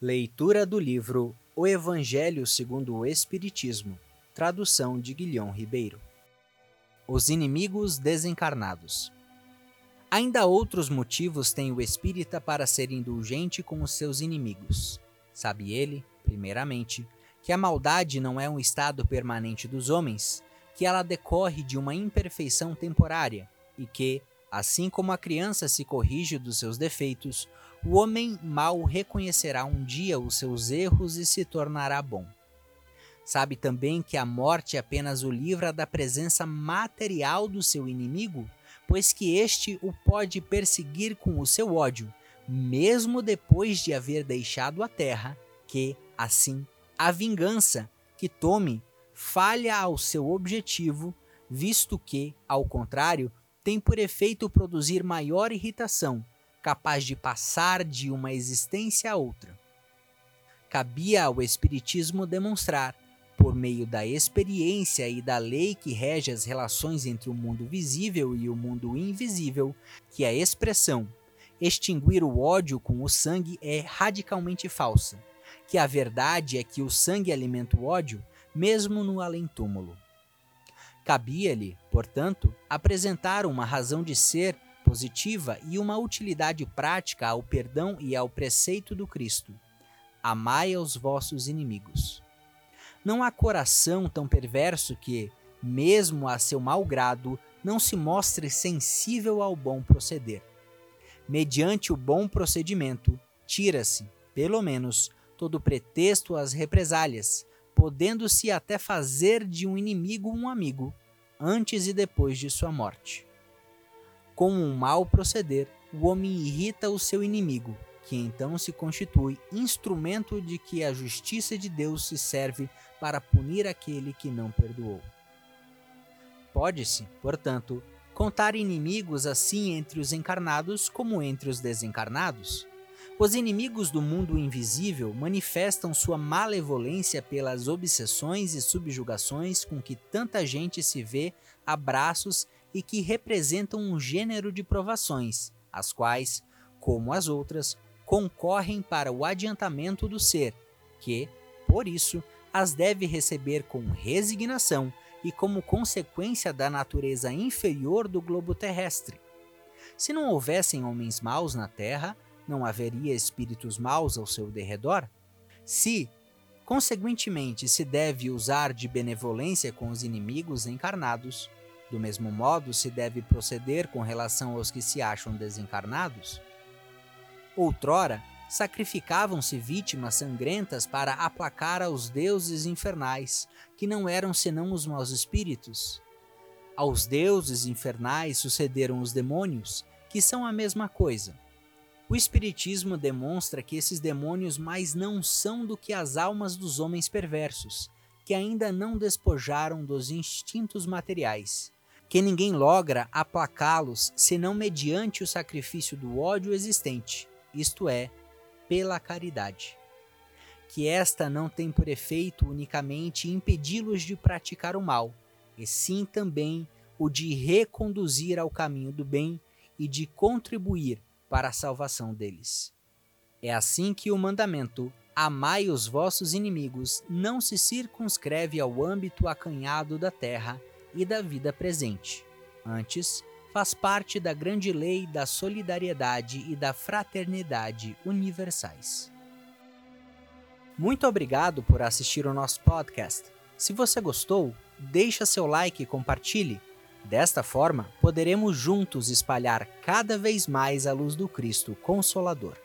Leitura do livro O Evangelho segundo o Espiritismo, tradução de Guilhom Ribeiro. Os inimigos desencarnados. Ainda outros motivos tem o espírita para ser indulgente com os seus inimigos. Sabe ele, primeiramente, que a maldade não é um estado permanente dos homens, que ela decorre de uma imperfeição temporária e que, assim como a criança se corrige dos seus defeitos, o homem mau reconhecerá um dia os seus erros e se tornará bom. Sabe também que a morte apenas o livra da presença material do seu inimigo, pois que este o pode perseguir com o seu ódio, mesmo depois de haver deixado a terra, que, assim, a vingança que tome falha ao seu objetivo, visto que, ao contrário, tem por efeito produzir maior irritação, capaz de passar de uma existência a outra. Cabia ao Espiritismo demonstrar, por meio da experiência e da lei que rege as relações entre o mundo visível e o mundo invisível, que a expressão extinguir o ódio com o sangue é radicalmente falsa, que a verdade é que o sangue alimenta o ódio, mesmo no além-túmulo. Cabia-lhe, portanto, apresentar uma razão de ser positiva e uma utilidade prática ao perdão e ao preceito do Cristo. Amai aos vossos inimigos. Não há coração tão perverso que, mesmo a seu mau grado, não se mostre sensível ao bom proceder. Mediante o bom procedimento, tira-se, pelo menos, todo pretexto às represálias, podendo-se até fazer de um inimigo um amigo, antes e depois de sua morte. Com um mau proceder, o homem irrita o seu inimigo, que então se constitui instrumento de que a justiça de Deus se serve para punir aquele que não perdoou. Pode-se, portanto, contar inimigos assim entre os encarnados como entre os desencarnados. Os inimigos do mundo invisível manifestam sua malevolência pelas obsessões e subjugações com que tanta gente se vê a braços e que representam um gênero de provações, as quais, como as outras, concorrem para o adiantamento do ser, que, por isso, as deve receber com resignação e como consequência da natureza inferior do globo terrestre. Se não houvessem homens maus na terra, não haveria espíritos maus ao seu derredor? Se, consequentemente, se deve usar de benevolência com os inimigos encarnados, do mesmo modo, se deve proceder com relação aos que se acham desencarnados? Outrora, sacrificavam-se vítimas sangrentas para aplacar aos deuses infernais, que não eram senão os maus espíritos. Aos deuses infernais sucederam os demônios, que são a mesma coisa. O Espiritismo demonstra que esses demônios mais não são do que as almas dos homens perversos, que ainda não despojaram dos instintos materiais que ninguém logra aplacá-los senão mediante o sacrifício do ódio existente, isto é, pela caridade. Que esta não tem por efeito unicamente impedi-los de praticar o mal, e sim também o de reconduzir ao caminho do bem e de contribuir para a salvação deles. É assim que o mandamento Amai os vossos inimigos não se circunscreve ao âmbito acanhado da terra e da vida presente. Antes, faz parte da grande lei da solidariedade e da fraternidade universais. Muito obrigado por assistir o nosso podcast. Se você gostou, deixa seu like e compartilhe. Desta forma, poderemos juntos espalhar cada vez mais a luz do Cristo Consolador.